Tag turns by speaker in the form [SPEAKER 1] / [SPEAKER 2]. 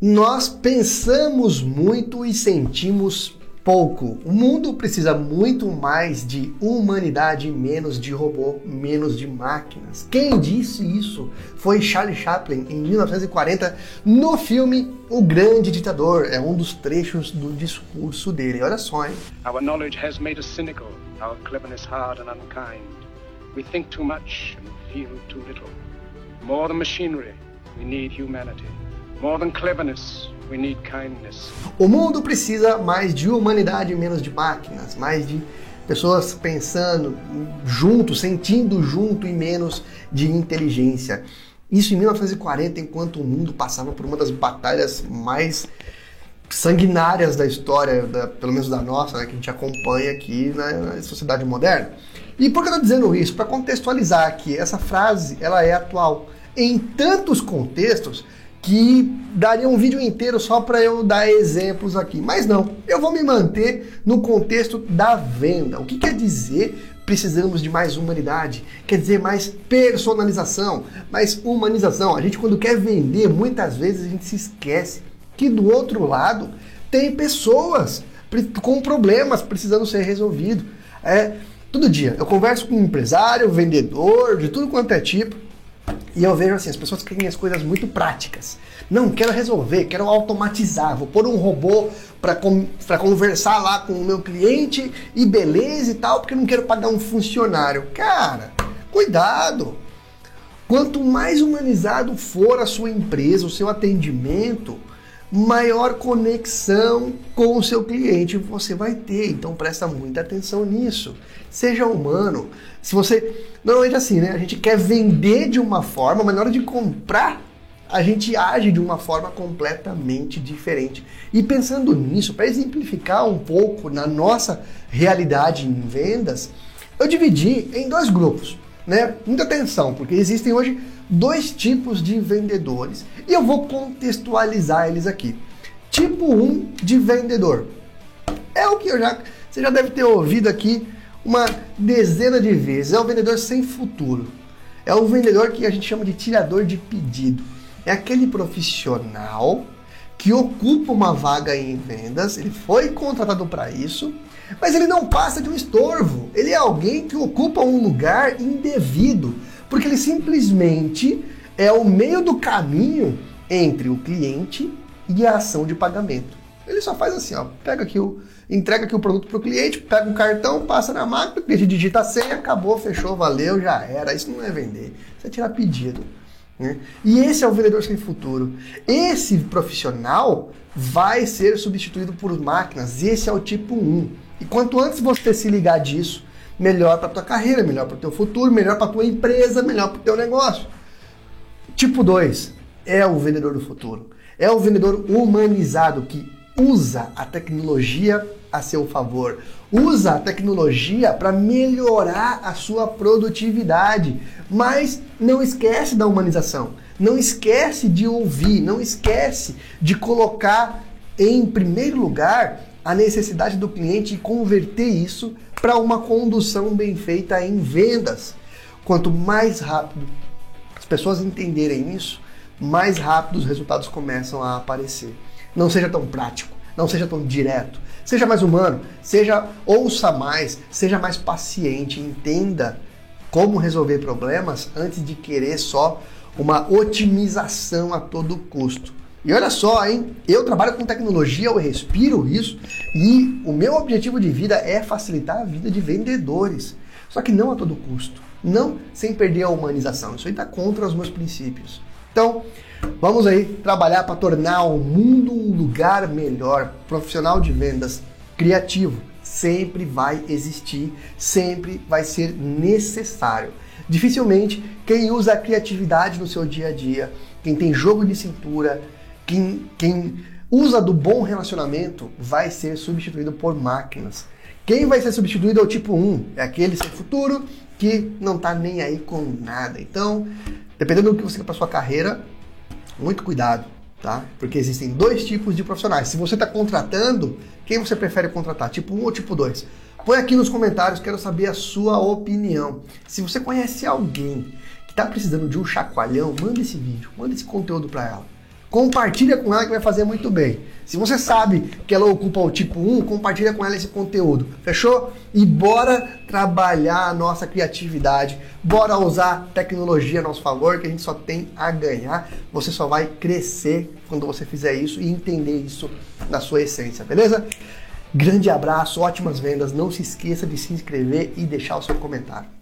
[SPEAKER 1] Nós pensamos muito e sentimos pouco. O mundo precisa muito mais de humanidade, menos de robô, menos de máquinas. Quem disse isso foi Charlie Chaplin em 1940 no filme O Grande Ditador. É um dos trechos do discurso dele. Olha só, hein?
[SPEAKER 2] Our knowledge has made us cynical, our cleverness hard and unkind. We think too much and feel too little. More than machinery, we need humanity. More than cleverness, we need kindness.
[SPEAKER 1] O mundo precisa mais de humanidade e menos de máquinas, mais de pessoas pensando junto, sentindo junto e menos de inteligência. Isso em 1940, enquanto o mundo passava por uma das batalhas mais sanguinárias da história, da, pelo menos da nossa, né, que a gente acompanha aqui na, sociedade moderna. E por que eu estou dizendo isso? Para contextualizar que essa frase ela é atual em tantos contextos que daria um vídeo inteiro só para eu dar exemplos aqui. Mas não, eu vou me manter no contexto da venda. O que quer dizer precisamos de mais humanidade? Quer dizer mais personalização, mais humanização. A gente quando quer vender, muitas vezes a gente se esquece que do outro lado tem pessoas com problemas precisando ser resolvidos. É, todo dia eu converso com um empresário, vendedor, de tudo quanto é tipo, e eu vejo assim, as pessoas querem as coisas muito práticas. Não, quero resolver, quero automatizar, vou pôr um robô para conversar lá com o meu cliente e beleza e tal, porque não quero pagar um funcionário. Cara, cuidado! Quanto mais humanizado for a sua empresa, o seu atendimento, maior conexão com o seu cliente você vai ter. Então presta muita atenção nisso. Seja humano. Se você normalmente assim, né? A gente quer vender de uma forma, mas na hora de comprar a gente age de uma forma completamente diferente. E pensando nisso, para exemplificar um pouco na nossa realidade em vendas, eu dividi em dois grupos, né? Muita atenção, porque existem hoje dois tipos de vendedores e eu vou contextualizar eles aqui. Tipo 1 um de vendedor. É o que eu já você já deve ter ouvido aqui uma dezena de vezes. É o vendedor sem futuro. É o vendedor que a gente chama de tirador de pedido. É aquele profissional que ocupa uma vaga em vendas, ele foi contratado para isso, mas ele não passa de um estorvo. Ele é alguém que ocupa um lugar indevido porque ele simplesmente é o meio do caminho entre o cliente e a ação de pagamento. Ele só faz assim, ó, pega aqui o, entrega aqui o produto para o cliente, pega o cartão, passa na máquina, digita a senha, acabou, fechou, valeu, já era. Isso não é vender, isso é tirar pedido. Né? E esse é o vendedor sem futuro. Esse profissional vai ser substituído por máquinas. Esse é o tipo 1. E quanto antes você se ligar disso, melhor para tua carreira, melhor para o teu futuro, melhor para tua empresa, melhor para o teu negócio. Tipo 2 é o vendedor do futuro. É o vendedor humanizado que usa a tecnologia a seu favor. Usa a tecnologia para melhorar a sua produtividade, mas não esquece da humanização. Não esquece de ouvir, não esquece de colocar em primeiro lugar a necessidade do cliente e converter isso para uma condução bem feita em vendas. Quanto mais rápido as pessoas entenderem isso, mais rápido os resultados começam a aparecer. Não seja tão prático, não seja tão direto. Seja mais humano, seja ouça mais, seja mais paciente, entenda como resolver problemas antes de querer só uma otimização a todo custo. E olha só, hein? Eu trabalho com tecnologia, eu respiro isso e o meu objetivo de vida é facilitar a vida de vendedores. Só que não a todo custo. Não sem perder a humanização. Isso aí está contra os meus princípios. Então, vamos aí trabalhar para tornar o mundo um lugar melhor. Profissional de vendas criativo sempre vai existir, sempre vai ser necessário. Dificilmente quem usa a criatividade no seu dia a dia, quem tem jogo de cintura, quem, quem usa do bom relacionamento vai ser substituído por máquinas. Quem vai ser substituído é o tipo 1, é aquele sem futuro que não está nem aí com nada. Então, dependendo do que você quer para sua carreira, muito cuidado, tá? Porque existem dois tipos de profissionais. Se você está contratando, quem você prefere contratar, tipo 1 ou tipo 2? Põe aqui nos comentários, quero saber a sua opinião. Se você conhece alguém que está precisando de um chacoalhão, manda esse vídeo, manda esse conteúdo para ela compartilha com ela que vai fazer muito bem. Se você sabe que ela ocupa o tipo 1, compartilha com ela esse conteúdo. Fechou? E bora trabalhar a nossa criatividade. Bora usar tecnologia a nosso favor, que a gente só tem a ganhar. Você só vai crescer quando você fizer isso e entender isso na sua essência, beleza? Grande abraço, ótimas vendas. Não se esqueça de se inscrever e deixar o seu comentário.